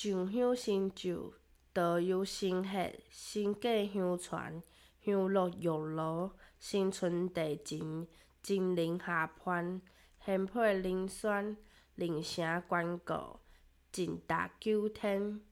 上香新酒，桃油新血，新嫁香传，香落玉炉，新春地前，金陵下番，仙配灵酸，灵城关顾，尽达九天。